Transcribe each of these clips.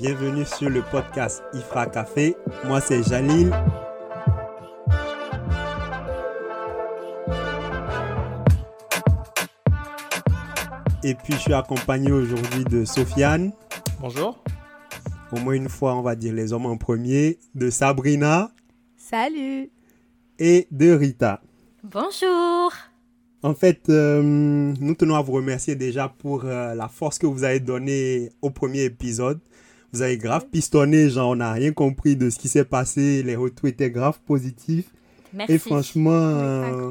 bienvenue sur le podcast IFRA Café. Moi c'est Jalil. Et puis je suis accompagné aujourd'hui de Sofiane. Bonjour. Au moins une fois, on va dire les hommes en premier. De Sabrina. Salut. Et de Rita. Bonjour. En fait, euh, nous tenons à vous remercier déjà pour euh, la force que vous avez donnée au premier épisode. Vous avez grave pistonné, genre on n'a rien compris de ce qui s'est passé. Les retours étaient grave positifs. Merci. Et franchement, euh,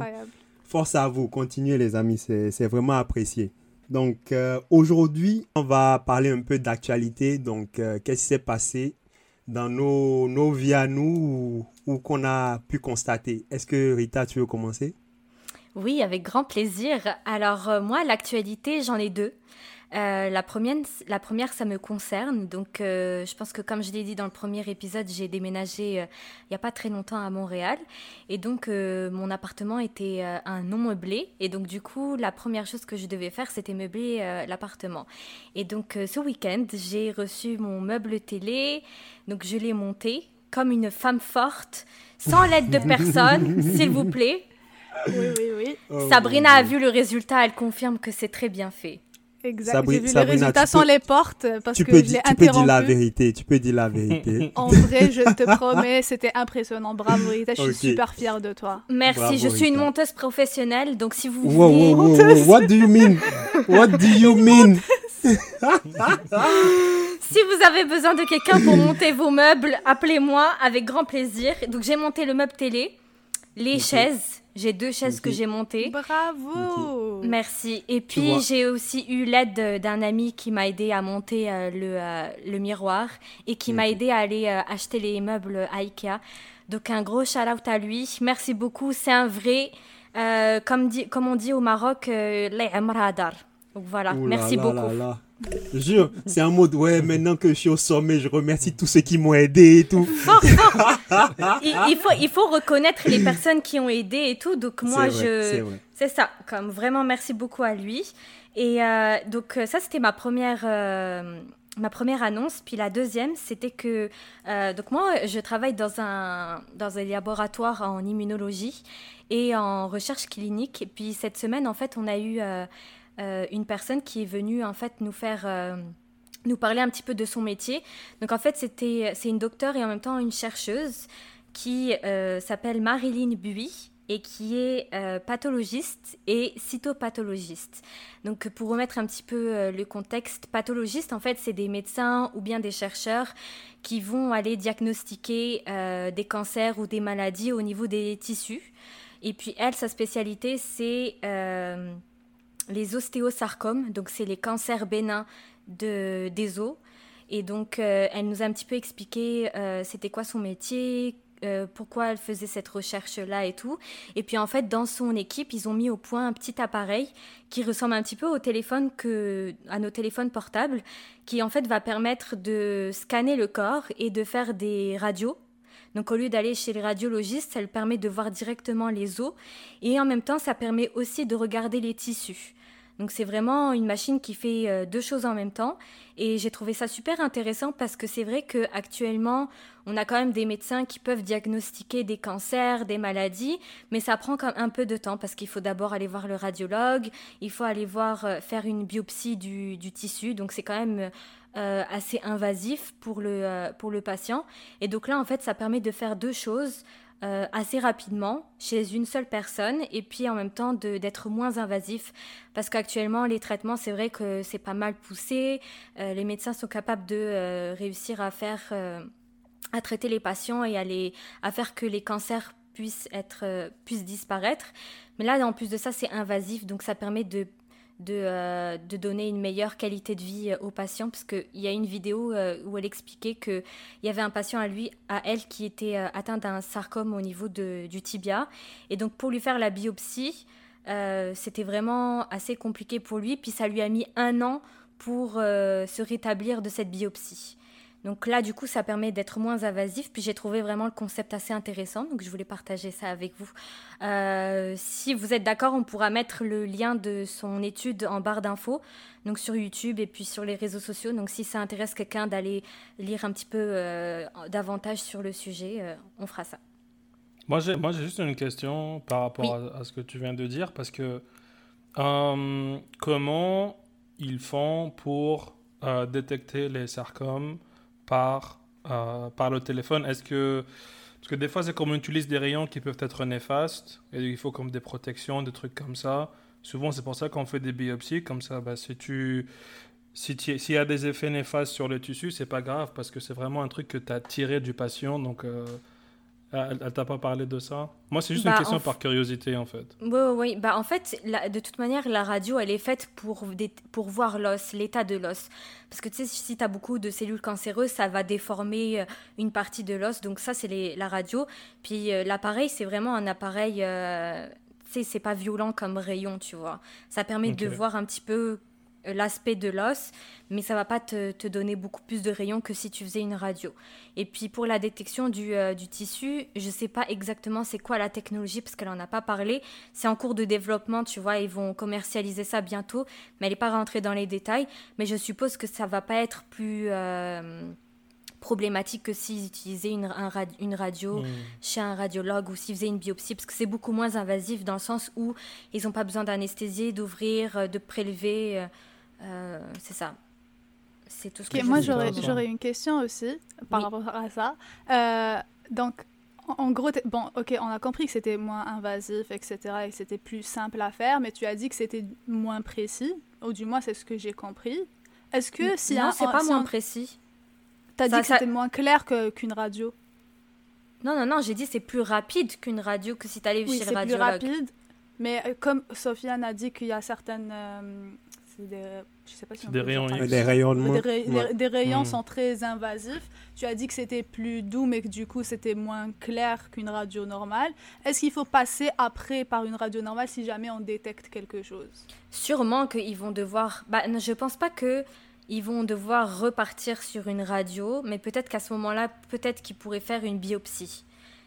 force à vous. Continuez les amis, c'est c'est vraiment apprécié. Donc euh, aujourd'hui, on va parler un peu d'actualité. Donc euh, qu'est-ce qui s'est passé dans nos, nos vies à nous ou, ou qu'on a pu constater? Est-ce que Rita, tu veux commencer? Oui, avec grand plaisir. Alors euh, moi, l'actualité, j'en ai deux. Euh, la, première, la première, ça me concerne. Donc, euh, je pense que comme je l'ai dit dans le premier épisode, j'ai déménagé euh, il n'y a pas très longtemps à Montréal. Et donc, euh, mon appartement était euh, un non meublé. Et donc, du coup, la première chose que je devais faire, c'était meubler euh, l'appartement. Et donc, euh, ce week-end, j'ai reçu mon meuble télé. Donc, je l'ai monté comme une femme forte, sans l'aide de personne, s'il vous plaît. Oui, oui, oui. Oh, Sabrina a vu le résultat, elle confirme que c'est très bien fait. Exact. Sabri- J'ai vu Sabrina, les résultats sans peux- les portes parce Tu que peux, je di- l'ai tu peux dire la vérité. Tu peux dire la vérité. En vrai, je te promets, c'était impressionnant. Bravo, Rita, je suis super fière de toi. Merci, Bravo, je suis une monteuse professionnelle, donc si vous Wow, voulez... wow, wow, wow. What do you mean? What do you mean? Si vous avez besoin de quelqu'un pour monter vos meubles, appelez-moi avec grand plaisir. Donc j'ai monté le meuble télé, les chaises, j'ai deux chaises que j'ai montées. Bravo. Merci. Et puis j'ai aussi eu l'aide de- d'un ami qui m'a aidé à monter euh, le, euh, le miroir et qui m'a aidé à aller euh, acheter les meubles à Ikea. Donc un gros shout out à lui. Merci beaucoup. C'est un vrai, euh, comme, dit, comme on dit au Maroc, euh, les amradar. Donc voilà, Ouh là merci là beaucoup. là là. Jure, c'est un mode, ouais, maintenant que je suis au sommet, je remercie tous ceux qui m'ont aidé et tout. Fort, fort. il, il faut, il faut reconnaître les personnes qui ont aidé et tout. Donc moi, vrai, je, c'est ça. Comme vraiment, merci beaucoup à lui. Et euh, donc euh, ça, c'était ma première. euh, Ma première annonce, puis la deuxième, c'était que euh, donc moi, je travaille dans un dans un laboratoire en immunologie et en recherche clinique. Et puis cette semaine, en fait, on a eu euh, une personne qui est venue en fait nous faire euh, nous parler un petit peu de son métier. Donc en fait, c'était c'est une docteure et en même temps une chercheuse qui euh, s'appelle Marilyn Buy et qui est pathologiste et cytopathologiste. Donc pour remettre un petit peu le contexte, pathologiste en fait c'est des médecins ou bien des chercheurs qui vont aller diagnostiquer des cancers ou des maladies au niveau des tissus. Et puis elle, sa spécialité c'est les ostéosarcomes, donc c'est les cancers bénins de, des os. Et donc, euh, elle nous a un petit peu expliqué euh, c'était quoi son métier, euh, pourquoi elle faisait cette recherche-là et tout. Et puis, en fait, dans son équipe, ils ont mis au point un petit appareil qui ressemble un petit peu au téléphone que, à nos téléphones portables, qui en fait va permettre de scanner le corps et de faire des radios. Donc, au lieu d'aller chez les radiologistes, ça permet de voir directement les os. Et en même temps, ça permet aussi de regarder les tissus. Donc c'est vraiment une machine qui fait euh, deux choses en même temps et j'ai trouvé ça super intéressant parce que c'est vrai que actuellement on a quand même des médecins qui peuvent diagnostiquer des cancers, des maladies, mais ça prend quand même un peu de temps parce qu'il faut d'abord aller voir le radiologue, il faut aller voir euh, faire une biopsie du, du tissu, donc c'est quand même euh, assez invasif pour le, euh, pour le patient. Et donc là en fait ça permet de faire deux choses euh, assez rapidement chez une seule personne et puis en même temps d'être moins invasif. Parce qu'actuellement les traitements c'est vrai que c'est pas mal poussé. Euh, les médecins sont capables de réussir à faire à traiter les patients et à, à faire que les cancers puissent être puissent disparaître. Mais là en plus de ça c'est invasif donc ça permet de de, euh, de donner une meilleure qualité de vie euh, aux patients parce qu'il y a une vidéo euh, où elle expliquait que il y avait un patient à lui, à elle, qui était atteint d'un sarcome au niveau de- du tibia. Et donc, pour lui faire la biopsie, c'était vraiment assez compliqué pour lui. Puis, ça lui a mis un an pour se rétablir de cette biopsie. Donc là, du coup, ça permet d'être moins invasif. Puis j'ai trouvé vraiment le concept assez intéressant, donc je voulais partager ça avec vous. Euh, si vous êtes d'accord, on pourra mettre le lien de son étude en barre d'infos, donc sur YouTube et puis sur les réseaux sociaux. Donc si ça intéresse quelqu'un d'aller lire un petit peu euh, davantage sur le sujet, euh, on fera ça. Moi, j'ai, moi, j'ai juste une question par rapport à, à, ce que tu viens de dire, parce que comment ils font pour détecter les sarcomes par, euh, par le téléphone Est-ce que. Parce que des fois, c'est comme on utilise des rayons qui peuvent être néfastes, et il faut comme des protections, des trucs comme ça. Souvent, c'est pour ça qu'on fait des biopsies, comme ça, bah, si tu. S'il y a des effets néfastes sur le tissu, c'est pas grave parce que c'est vraiment un truc que tu as tiré du patient. Donc, euh, ah, elle, t'a pas parlé de ça? Moi, c'est juste une bah, question par curiosité, en fait. Oui, oui. Bah, en fait, de toute manière, la radio, elle est faite pour, pour voir l'os, l'état de l'os. Parce que tu sais, si tu as beaucoup de cellules cancéreuses, ça va déformer euh, une partie de l'os. Donc ça, c'est la radio. Puis euh, l'appareil, c'est vraiment un appareil... Euh, tu sais, c'est pas violent comme rayon, tu vois. Ça permet de voir un petit peu l'aspect de l'os, mais ça va pas te, te, donner beaucoup plus de rayons que si tu faisais une radio. Et puis pour la détection du, euh, du tissu, je sais pas exactement c'est quoi la technologie parce qu'elle en a pas parlé. C'est en cours de développement, tu vois, ils vont commercialiser ça bientôt, mais elle n'est pas rentrée dans les détails. Mais je suppose que ça va pas être plus euh, problématique que s'ils utilisaient une, une radio hmm. chez un radiologue ou s'ils faisaient une biopsie, parce que c'est beaucoup moins invasif dans le sens où ils n'ont pas besoin d'anesthésier, d'ouvrir, de prélever. Euh, c'est ça. C'est tout ce que Moi, j'aurais une question aussi par rapport à ça. Euh, donc, en gros, bon, ok, on a compris que c'était moins invasif, etc., et que c'était plus simple à faire, mais tu as dit que c'était moins précis, ou du moins c'est ce que j'ai compris. Est-ce que si non, c'est pas moins précis. T'as dit que c'était moins clair qu'une radio. Non, non, non, j'ai dit c'est plus rapide qu'une radio que si t'allais oui, chez le radiologue. c'est plus rapide, mais euh, comme Sofiane a dit qu'il y a certaines des, je sais pas si des rayons Des rayonnements. Des, rayons hmm. sont très invasifs. Tu as dit que c'était plus doux, mais que du coup c'était moins clair qu'une radio normale. Est-ce qu'il faut passer après par une radio normale si jamais on détecte quelque chose? Sûrement qu'ils vont devoir. Bah, je pense pas que ils vont devoir repartir sur une radio, mais peut-être qu'à ce moment-là, peut-être qu'ils pourraient faire une biopsie.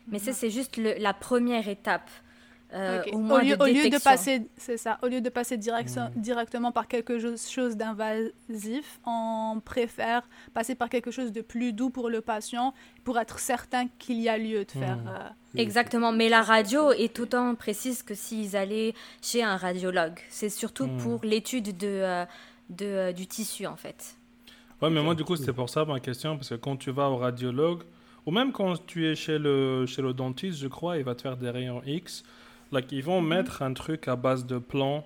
Mais ça, c'est juste la première étape. Euh, au, lieu, de, passer, c'est ça, au lieu de passer directement par quelque chose d'invasif, on préfère passer par quelque chose de plus doux pour le patient pour être certain qu'il y a lieu de faire. Mmh. Euh, Exactement, mais la radio est autant précise que s'ils allaient chez un radiologue. C'est surtout mmh. pour l'étude de, euh, de, du tissu en fait. Ouais, mais moi du coup c'était pour ça ma question parce que quand tu vas au radiologue ou même quand tu es chez le chez le dentiste, je crois, il va te faire des rayons X. Like, ils vont mettre un truc à base de plomb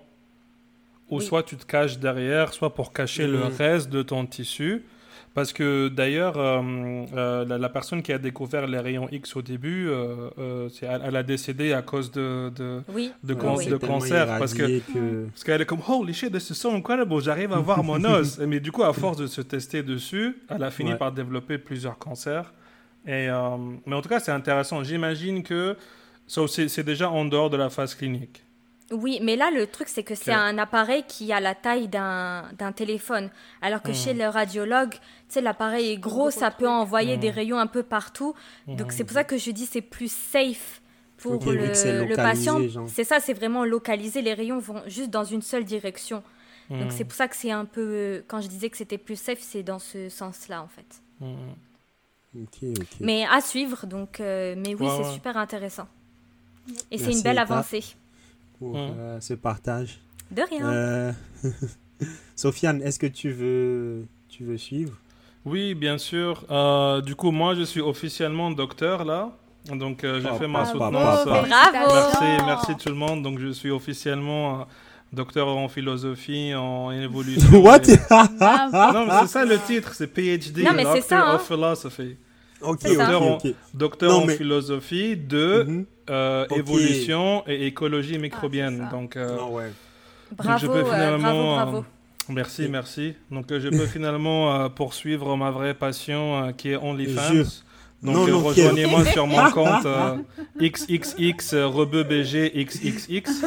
où soit tu te caches derrière, soit pour cacher le reste de ton tissu. Parce que d'ailleurs, euh, euh, la, personne qui a découvert les rayons X au début, euh, elle, a décédé à cause de, de, de, cancer. Parce que, parce qu'elle est comme, holy shit, this is so incredible, j'arrive à voir mon os. Mais du coup, à force de se tester dessus, elle a fini par développer plusieurs cancers. Et, mais en tout cas, c'est intéressant. J'imagine que c'est déjà en dehors de la phase clinique. Oui, mais là, le truc, c'est que c'est un appareil qui a la taille d'un téléphone. Alors que chez hmm. le radiologue, tu sais, l'appareil est gros, ça peut envoyer des hmm. rayons un peu partout. Donc, c'est pour ça que je dis c'est plus safe pour le, le, patient. C'est ça, c'est vraiment localisé. Les rayons vont juste dans une seule direction. Donc, c'est hmm. pour ça que c'est un peu. Quand je disais que c'était plus safe, c'est dans ce sens-là, en fait. Mais à suivre, donc. Euh, mais oui, c'est super intéressant. Et c'est une belle avancée. Pour euh, ce partage. De rien. Euh, Sofiane, est-ce que tu veux, tu veux suivre? Oui, bien sûr. Euh, du coup, moi, je suis officiellement docteur là. Donc, j'ai oh, fait ma soutenance. Bravo. Merci, merci tout le monde. Donc, je suis officiellement docteur en philosophie, en évolution. What? Non, c'est ça le titre, c'est PhD, non, mais Doctor ça, of Philosophy. Docteur, en, philosophie de mhm. Euh, évolution et écologie microbienne. Ah, donc, euh, bravo, je peux euh, finalement, bravo, Merci, merci. Donc, je peux finalement poursuivre ma vraie passion qui est OnlyFans. Donc rejoignez-moi sur mon compte XXX RebeuBG XXX.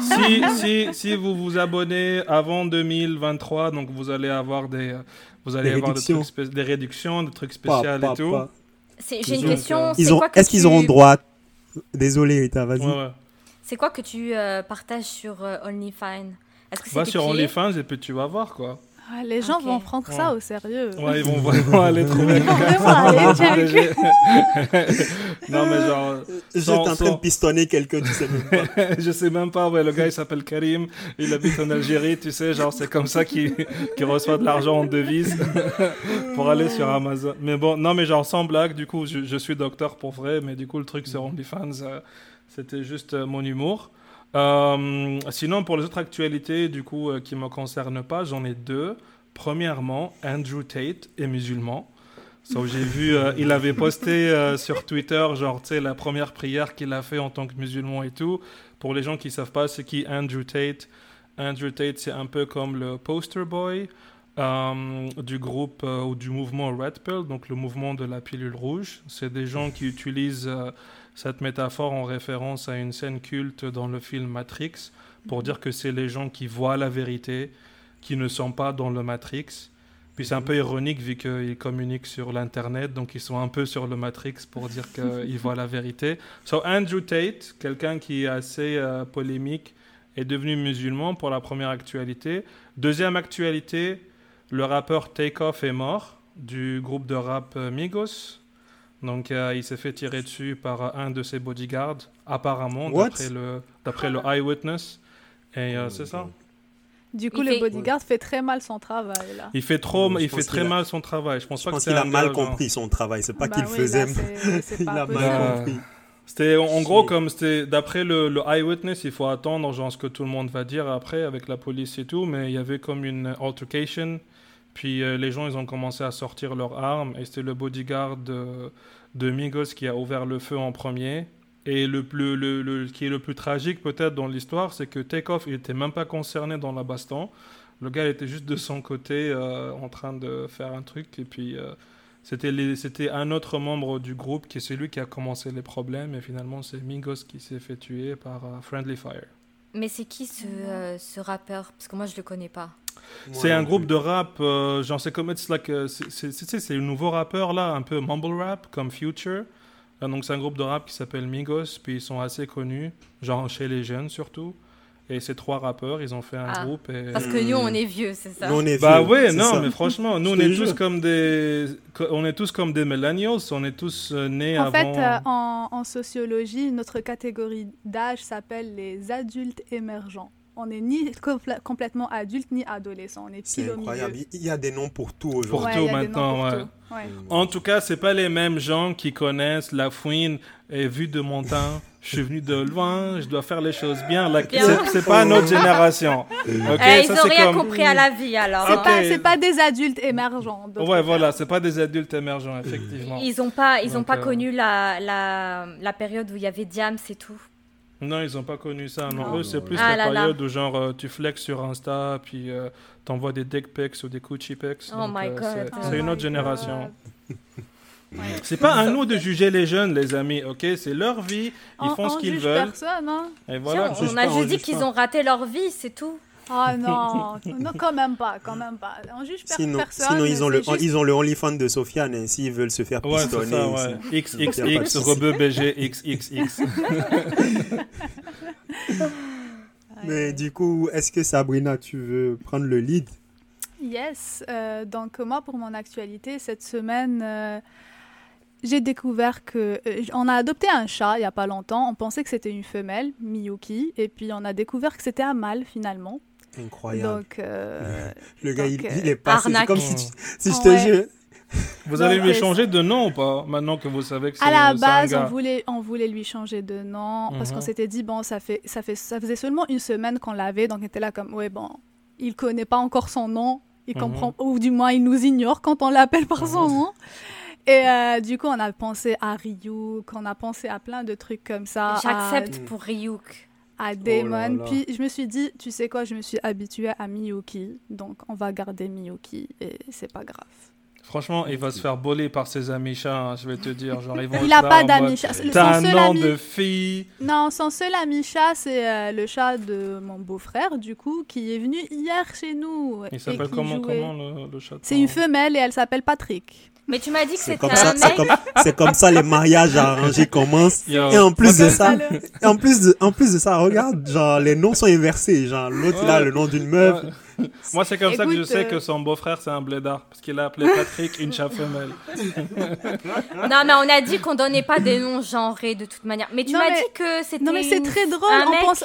Si, si, si vous vous abonnez avant 2023, donc vous allez avoir des, Vous allez avoir des, trucs des, réductions, des trucs spéciaux et tout. J'ai une question. Est-ce qu'ils auront droit? Désolé, Rita, vas-y. C'est quoi que tu euh, partages sur euh, OnlyFans? Est-ce que Va sur OnlyFans et puis tu vas voir quoi. Ah, les gens vont prendre ça au sérieux. Ouais, ils vont vraiment aller trouver. Check. non, mais genre. J'étais en train de pistonner quelqu'un, tu sais même pas. je sais même pas, ouais, le gars il s'appelle Karim, il habite en Algérie, tu sais, genre c'est comme ça qu'il reçoit de l'argent en devise pour aller sur Amazon. Mais bon, non, mais genre sans blague, du coup, je, je suis docteur pour vrai, mais du coup, le truc sur OnlyFans, euh, c'était juste euh, mon humour. Euh, sinon, pour les autres actualités, du coup, euh, qui ne me concernent pas, j'en ai deux. Premièrement, Andrew Tate est musulman. j'ai vu, euh, il avait posté sur Twitter, genre, tu sais, la première prière qu'il a fait en tant que musulman et tout. Pour les gens qui ne savent pas, c'est qui Andrew Tate? Andrew Tate, c'est un peu comme le poster boy du groupe ou du mouvement Red Pill, donc le mouvement de la pilule rouge. C'est des gens qui utilisent cette métaphore en référence à une scène culte dans le film Matrix, pour dire que c'est les gens qui voient la vérité, qui ne sont pas dans le Matrix. Puis c'est un peu ironique vu qu'ils communiquent sur l'Internet, donc ils sont un peu sur le Matrix pour dire qu'ils voient la vérité. So Andrew Tate, quelqu'un qui est assez euh, polémique, est devenu musulman pour la première actualité. Deuxième actualité, le rappeur Takeoff est mort du groupe de rap euh, Migos. Donc euh, il s'est fait tirer dessus par un de ses bodyguards, apparemment, d'après le, d'après le eyewitness. Et euh, c'est ça. Du coup, le bodyguard fait très mal son travail. Là. Il fait, trop, il fait très mal son travail. Je pense, je pense qu'il a mal compris son travail. C'est pas bah qu'il faisait. il a mal compris. C'était en gros comme c'était d'après le, le, eyewitness, il faut attendre genre ce que tout le monde va dire après avec la police et tout, mais il y avait comme une altercation puis euh, les gens, ils ont commencé à sortir leurs armes et c'était le bodyguard de, de, Migos qui a ouvert le feu en premier. Et le, plus, le, le qui est le plus tragique peut-être dans l'histoire, c'est que Takeoff, il n'était même pas concerné dans la baston. Le gars était juste de son côté euh, en train de faire un truc. Et puis euh, c'était un autre membre du groupe qui est celui qui a commencé les problèmes. Et finalement, c'est Migos qui s'est fait tuer par Friendly Fire. Mais c'est qui ce, ce rappeur? Parce que moi, je ne le connais pas. C'est un groupe de rap, euh, genre c'est comme it's like, euh, c'est le nouveau rappeur là, un peu mumble rap comme Future. Euh, donc c'est un groupe de rap qui s'appelle Migos, puis ils sont assez connus, genre chez les jeunes surtout. Et ces trois rappeurs, ils ont fait un ah, groupe. Et... Parce que nous, on est vieux, c'est ça. Nous, on est bah vieux, oui, non, mais franchement, nous, on est tous comme des, on est tous comme des millennials. On est tous nés en avant. En fait, en, en sociologie, notre catégorie d'âge s'appelle les adultes émergents on n'est ni complètement adulte ni adolescent. On est C'est incroyable. Il y a des noms pour tout aujourd'hui. Pour tout maintenant, ouais. En tout cas, c'est pas les mêmes gens qui connaissent la fouine et vu de mon temps. Je suis venu de loin, je dois faire les choses bien. C'est pas notre génération. Okay, eh, ils n'ont rien compris à la vie alors. C'est pas, pas des adultes émergents. Ouais, voilà, c'est pas des adultes émergents, effectivement. Ils n'ont pas, ils ont pas euh, connu la, la, la période où il y avait Diam, c'est tout. Non, ils n'ont pas connu ça. Non, eux, c'est plus ah la période où genre euh, tu flexes sur Insta, puis euh, t'envoies des dick pics ou des coochie pics. Oh my euh, god. C'est une oh autre génération. C'est pas à nous de juger les jeunes, les amis, ok? C'est leur vie, ils font ce qu'ils veulent. Personne, hein? Et voilà. on, a juste dit qu'ils ont raté leur vie, c'est tout. Ah non, non, quand même pas, quand même pas. On juge sinon, personne. Sinon, ils ont, le, ils ont le OnlyFans de Sofiane, et s'ils veulent se faire pistonner. Ouais, ouais. XXX, Rebeu BG, XXX. Mais du coup, est-ce que Sabrina, tu veux prendre le lead? Yes. Euh, donc, moi, pour mon actualité, cette semaine. Euh, j'ai découvert que euh, on a adopté un chat il y a pas longtemps. On pensait que c'était une femelle, Miyuki, et puis on a découvert que c'était un mâle finalement. Incroyable. Donc, euh, le gars, il, il, est passé. C'est comme si, si je te jure. Vous allez lui changer de nom ou pas Maintenant que vous savez que c'est À la base, on voulait, on voulait lui changer de nom parce qu'on mhm. s'était dit bon, ça fait, ça fait, ça faisait seulement une semaine qu'on l'avait, donc on était là comme ouais bon, il connaît pas encore son nom, il mhm. comprend ou du moins il nous ignore quand on l'appelle par son mhm. nom. Et euh, du coup, on a pensé à Ryuk, on a pensé à plein de trucs comme ça. J'accepte pour Ryuk. À Damon. Oh Puis je me suis dit, tu sais quoi, je me suis habituée à Miyuki. Donc on va garder Miyuki et c'est pas grave. Franchement, il va se faire boler par ses amis chats, hein, je vais te dire. Genre, ils vont il n'a pas d'amis chats. T'as un nom de fille. Non, son seul ami chat, c'est euh, le chat de mon beau-frère, du coup, qui est venu hier chez nous. Il s'appelle comment, comment le, le chat C'est une femelle et elle s'appelle Patrick. Mais tu m'as dit que c'était un mec. C'est comme, ça les mariages arrangés commencent. et en plus de ça, et en plus de, en plus de ça, regarde, genre les noms sont inversés. Genre l'autre il a le nom d'une meuf. Moi, c'est comme ça que je sais que euh, son beau-frère, c'est un blédard. Parce qu'il a appelé Patrick une chat femelle. non, mais on a dit qu'on donnait pas des noms genrés de toute manière. Mais tu m'as dit que c'était. Non, mais c'est très drôle.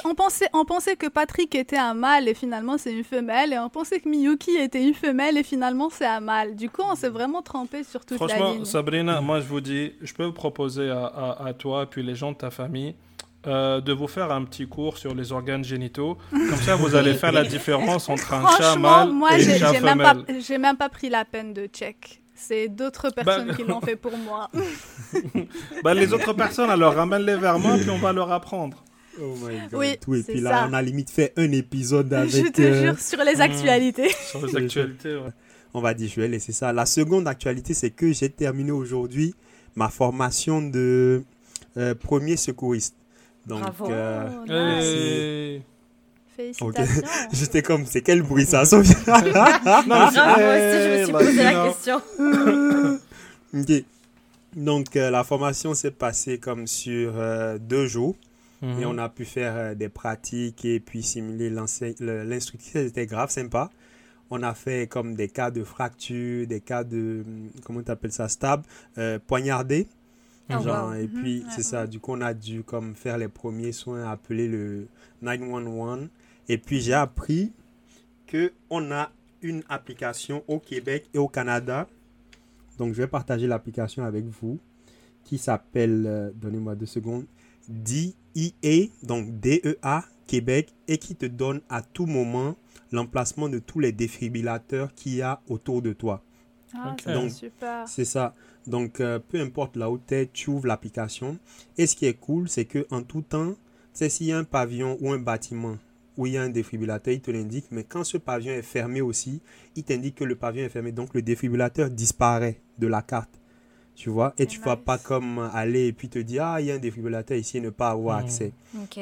On, on, pensait, on pensait que Patrick était un mâle et finalement c'est une femelle. Et on pensait que Miyuki était une femelle et finalement c'est un mâle. Du coup, on s'est vraiment trompé sur toute la ligne. Franchement, Sabrina, moi je vous dis, je peux vous proposer à, à, à toi et puis les gens de ta famille euh, de vous faire un petit cours sur les organes génitaux. Comme ça, vous allez faire la différence entre un chat mâle et un chat femelle. Moi, j'ai même pas pris la peine de check. C'est d'autres bah, personnes qui l'ont fait pour moi. bah, les autres personnes, alors ramène-les vers moi, puis on va leur apprendre. Oh my god. Oui, et puis là, on a limite fait un épisode avec. Je te euh, jure, sur les actualités. sur les actualités, ouais. On va dire, je vais laisser ça. La seconde actualité, c'est que j'ai terminé aujourd'hui ma formation de euh, premier secouriste. Donc, Bravo. Euh, Félicitations. J'étais comme, c'est quel bruit ça, Sophie Non, moi aussi, je me suis posé la question. ok. Donc, euh, la formation s'est passée comme sur euh, deux jours. Et mhm. on a pu faire des pratiques et puis simuler l'instructeur. C'était grave sympa. On a fait comme des cas de fracture, des cas de, comment tu appelles ça, stab, poignardé. Ah, et puis, c'est ça. Du coup, on a dû comme faire les premiers soins, appeler le 911. Et puis, j'ai appris qu'on a une application au Québec et au Canada. Donc, je vais partager l'application avec vous qui s'appelle, euh, donnez-moi deux secondes, DEA, donc DEA Québec, et qui te donne à tout moment l'emplacement de tous les défibrillateurs qu'il y a autour de toi. Ah. C'est ça. Donc, euh, peu importe là où tu es, tu ouvres l'application. Et ce qui est cool, c'est que en tout temps, c'est s'il y a un pavillon ou un bâtiment où il y a un défibrillateur, il te l'indique. Mais quand ce pavillon est fermé aussi, il t'indique que le pavillon est fermé. Donc, le défibrillateur disparaît de la carte. Tu vois? Et tu ne vas pas comme aller et puis te dire, ah, il y a un défibrillateur ici et ne pas avoir mmh. accès.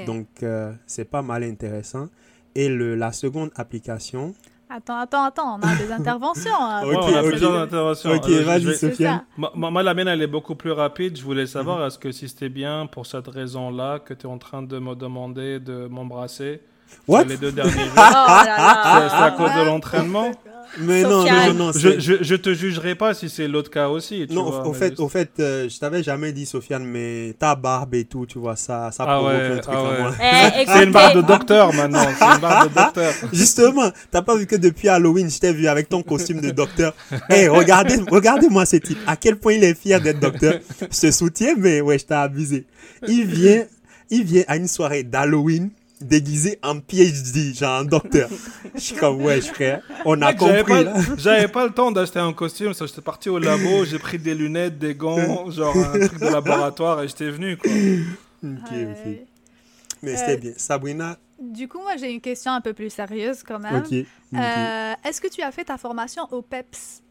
Donc, euh, c'est pas mal intéressant. Et le, la seconde application, Attends, attends, attends, on a des interventions. Hein. ok, on a plusieurs interventions. Ok, vas-y, Sofiane. Moi, la mienne, elle est beaucoup plus rapide. Je voulais savoir, mhm. est-ce que si c'était bien pour cette raison-là que tu es en train de me demander de m'embrasser What? les deux derniers jours oh C'est à cause de l'entraînement? Mais non, non, non, je, je, je, te jugerai pas si c'est l'autre cas aussi. Tu non, vois, au, fait, au fait, euh, je t'avais jamais dit, Sofiane, mais ta barbe et tout, tu vois, ça, ça ah provoque ouais, un truc ah ouais. moi. Eh, c'est une barbe de docteur maintenant. C'est une barbe de docteur. Justement, t'as pas vu que depuis Halloween, je t'ai vu avec ton costume de docteur. hey, regardez, regardez-moi ce type. À quel point il est fier d'être docteur. Je te soutiens, mais ouais, je t'ai abusé. Il vient, il vient à une soirée d'Halloween déguisé en PhD, genre un docteur. je suis comme, ouais, frère, on a compris. J'avais pas, le temps d'acheter un costume, ça, j'étais parti au labo, j'ai pris des lunettes, des gants, genre un truc de laboratoire et j'étais venu, quoi. Ok, ok. Mais c'était euh, bien. Sabrina? Du coup, moi, j'ai une question un peu plus sérieuse quand même. Ok. Euh, Est-ce que tu as fait ta formation au PEPS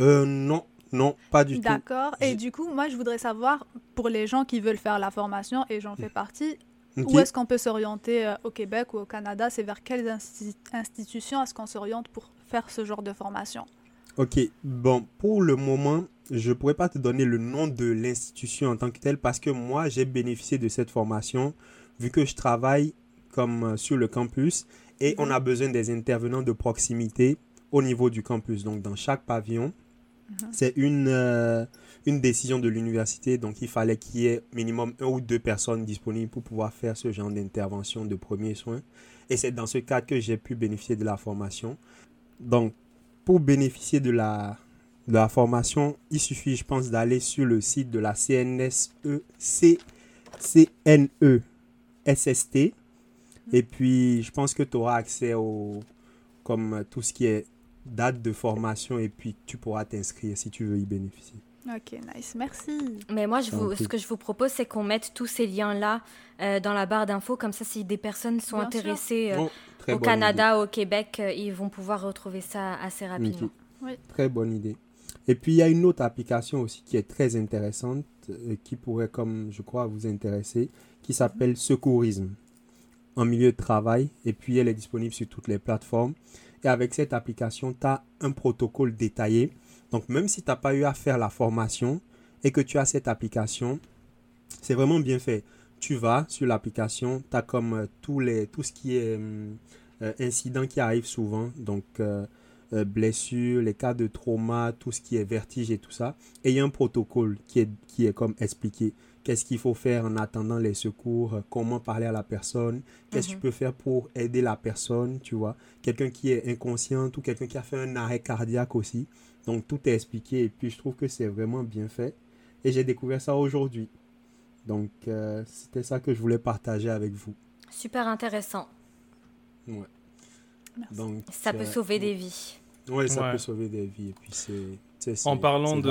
Euh, non. Non, pas du tout. D'accord. Et du coup, moi, je voudrais savoir, pour les gens qui veulent faire la formation, et j'en fais partie, où est-ce qu'on peut s'orienter euh, au Québec ou au Canada? C'est vers quelles institutions est-ce qu'on s'oriente pour faire ce genre de formation? Ok, bon, pour le moment, je ne pourrais pas te donner le nom de l'institution en tant que telle parce que moi, j'ai bénéficié de cette formation vu que je travaille comme euh, sur le campus et on a mhm. besoin des intervenants de proximité au niveau du campus. Donc, dans chaque pavillon, mhm. c'est une, euh, une décision de l'université, donc il fallait qu'il y ait minimum un ou deux personnes disponibles pour pouvoir faire ce genre d'intervention de premiers soins. Et c'est dans ce cadre que j'ai pu bénéficier de la formation. Donc, pour bénéficier de la, de la formation, il suffit, je pense, d'aller sur le site de la CNSE, C, CNE SST. Et puis, je pense que tu auras accès au, comme tout ce qui est date de formation et puis tu pourras t'inscrire si tu veux y bénéficier. Ok, nice, merci. Mais moi, je ce que je vous propose, c'est qu'on mette tous ces liens-là euh, dans la barre d'infos. Comme ça, si des personnes sont intéressées euh, oh, au Canada, au Québec, euh, ils vont pouvoir retrouver ça assez rapidement. Très bonne idée. Et puis il y a une autre application aussi qui est très intéressante, qui pourrait, comme je crois, vous intéresser, qui s'appelle Secourisme en milieu de travail. Et puis elle est disponible sur toutes les plateformes. Et avec cette application, tu as un protocole détaillé. Donc même si tu n'as pas eu à faire la formation et que tu as cette application, c'est vraiment bien fait. Tu vas sur l'application, tu as comme euh, tous les, tout ce qui est euh, euh, incident qui arrive souvent. Donc blessures, les cas de trauma, tout ce qui est vertige et tout ça. Et il y a un protocole qui est, qui est comme expliqué qu'est-ce qu'il faut faire en attendant les secours, comment parler à la personne, qu'est-ce que tu mhm. peux faire pour aider la personne, tu vois? Quelqu'un qui est inconscient ou quelqu'un qui a fait un arrêt cardiaque aussi. Donc tout est expliqué et puis je trouve que c'est vraiment bien fait. Et j'ai découvert ça aujourd'hui. Donc euh, c'était ça que je voulais partager avec vous. Super intéressant. Ouais. Donc, ça peut sauver des vies. Oui, ça peut sauver des vies. Et puis c'est, en parlant de,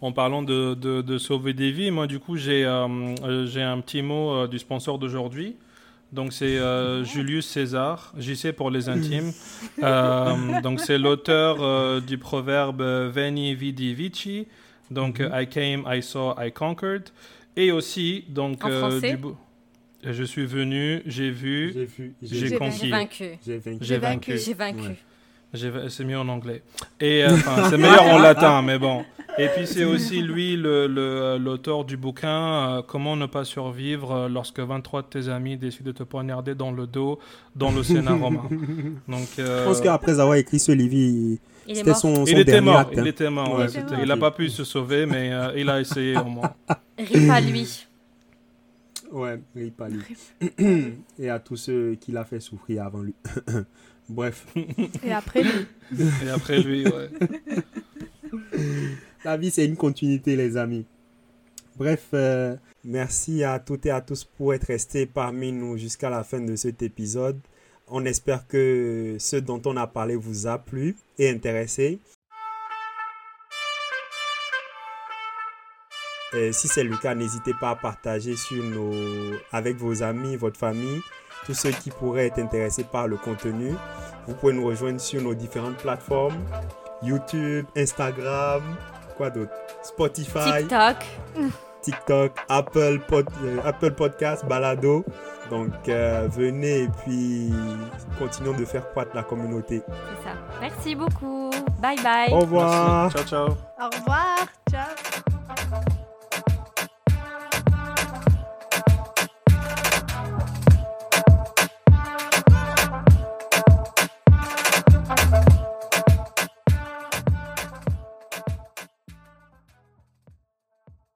en parlant de, de, sauver des vies, moi du coup j'ai euh, euh, j'ai un petit mot euh, du sponsor d'aujourd'hui. Donc c'est Julius César, JC pour les intimes. donc c'est l'auteur du proverbe Veni vidi vici. Donc mhm. I came, I saw, I conquered. Et aussi donc du je suis venu, j'ai vu, j'ai conquis. J'ai vaincu. J'ai vaincu. J'ai vaincu. C'est mieux en anglais. Et c'est meilleur en latin, mais bon. Et puis c'est aussi lui l'auteur du bouquin euh, Comment ne pas survivre euh, lorsque 23 de tes amis décident de te poignarder dans le dos dans le Sénat romain. Donc, euh, Je pense qu'après avoir écrit ce livre, c'était son, il était mort. Il était mort. il n'a pas pu se sauver, mais il a essayé au moins. Rip à lui. Ouais, rip à lui. Et à tous ceux qui l'a fait souffrir avant lui. Bref. Et après lui. Et après lui, ouais. La vie, c'est une continuité, les amis. Bref, euh, merci à toutes et à tous pour être restés parmi nous jusqu'à la fin de cet épisode. On espère que ce dont on a parlé vous a plu et intéressé. Et si c'est le cas, n'hésitez pas à partager sur nos, avec vos amis, votre famille, tous ceux qui pourraient être intéressés par le contenu. Vous pouvez nous rejoindre sur nos différentes plateformes YouTube, Instagram, quoi d'autre? Spotify. TikTok. TikTok, Apple, euh, Apple Podcast, Balado. Donc euh, venez et puis continuons de faire croître la communauté. C'est ça. Merci beaucoup. Bye bye. Au revoir. Ciao ciao. Au revoir. Ciao.